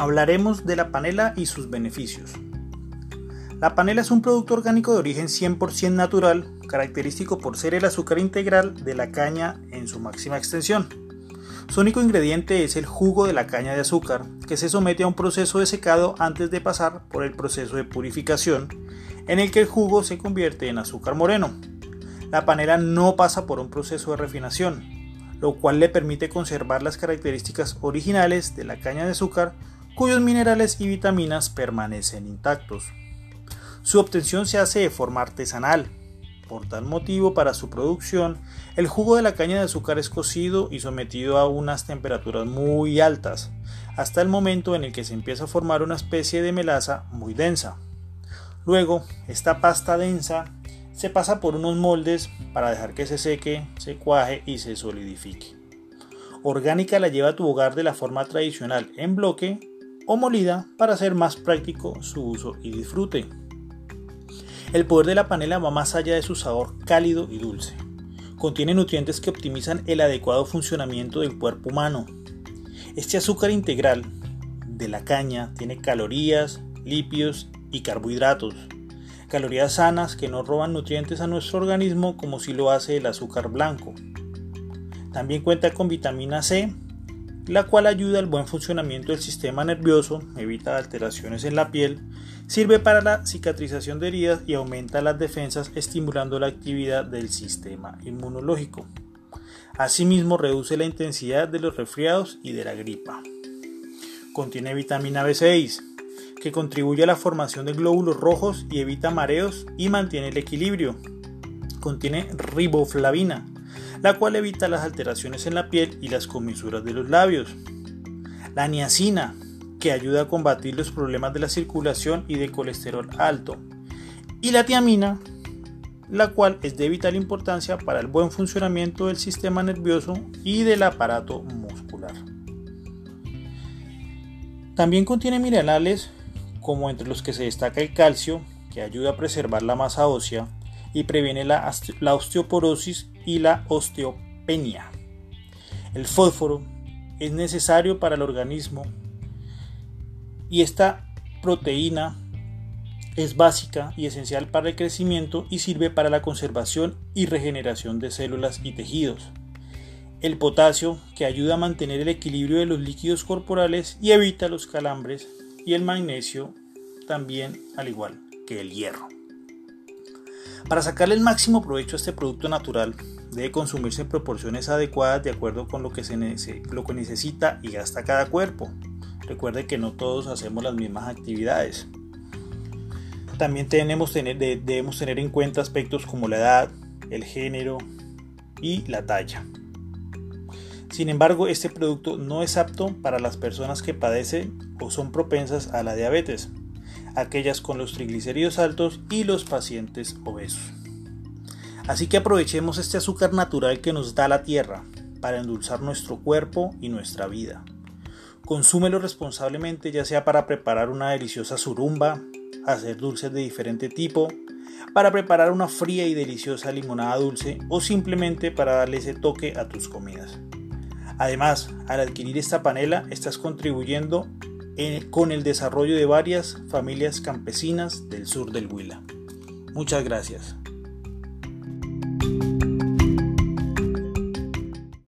hablaremos de la panela y sus beneficios. La panela es un producto orgánico de origen 100% natural, característico por ser el azúcar integral de la caña en su máxima extensión. Su único ingrediente es el jugo de la caña de azúcar, que se somete a un proceso de secado antes de pasar por el proceso de purificación, en el que el jugo se convierte en azúcar moreno. La panela no pasa por un proceso de refinación, lo cual le permite conservar las características originales de la caña de azúcar cuyos minerales y vitaminas permanecen intactos. Su obtención se hace de forma artesanal. Por tal motivo, para su producción, el jugo de la caña de azúcar es cocido y sometido a unas temperaturas muy altas, hasta el momento en el que se empieza a formar una especie de melaza muy densa. Luego, esta pasta densa se pasa por unos moldes para dejar que se seque, se cuaje y se solidifique. Orgánica la lleva a tu hogar de la forma tradicional en bloque o molida para hacer más práctico su uso y disfrute. El poder de la panela va más allá de su sabor cálido y dulce. Contiene nutrientes que optimizan el adecuado funcionamiento del cuerpo humano. Este azúcar integral de la caña tiene calorías, lípidos y carbohidratos. Calorías sanas que no roban nutrientes a nuestro organismo como si lo hace el azúcar blanco. También cuenta con vitamina C, la cual ayuda al buen funcionamiento del sistema nervioso, evita alteraciones en la piel, sirve para la cicatrización de heridas y aumenta las defensas estimulando la actividad del sistema inmunológico. Asimismo reduce la intensidad de los resfriados y de la gripa. Contiene vitamina B6, que contribuye a la formación de glóbulos rojos y evita mareos y mantiene el equilibrio. Contiene riboflavina, la cual evita las alteraciones en la piel y las comisuras de los labios. La niacina, que ayuda a combatir los problemas de la circulación y de colesterol alto. Y la tiamina, la cual es de vital importancia para el buen funcionamiento del sistema nervioso y del aparato muscular. También contiene minerales como entre los que se destaca el calcio, que ayuda a preservar la masa ósea y previene la, osteoporosis y la osteopenia. El fósforo es necesario para el organismo y esta proteína es básica y esencial para el crecimiento y sirve para la conservación y regeneración de células y tejidos. El potasio, que ayuda a mantener el equilibrio de los líquidos corporales y evita los calambres. Y el magnesio, también al igual que el hierro. Para sacarle el máximo provecho a este producto natural, debe consumirse en proporciones adecuadas de acuerdo con lo que, se lo que necesita y gasta cada cuerpo. Recuerde que no todos hacemos las mismas actividades. También debemos tener en cuenta aspectos como la edad, el género y la talla. Sin embargo, este producto no es apto para las personas que padecen o son propensas a la diabetes, aquellas con los triglicéridos altos y los pacientes obesos. Así que aprovechemos este azúcar natural que nos da la tierra para endulzar nuestro cuerpo y nuestra vida. Consúmelo responsablemente ya sea para preparar una deliciosa surumba, hacer dulces de diferente tipo, para preparar una fría y deliciosa limonada dulce o simplemente para darle ese toque a tus comidas. Además, al adquirir esta panela estás contribuyendo con el desarrollo de varias familias campesinas del sur del Huila. Muchas gracias.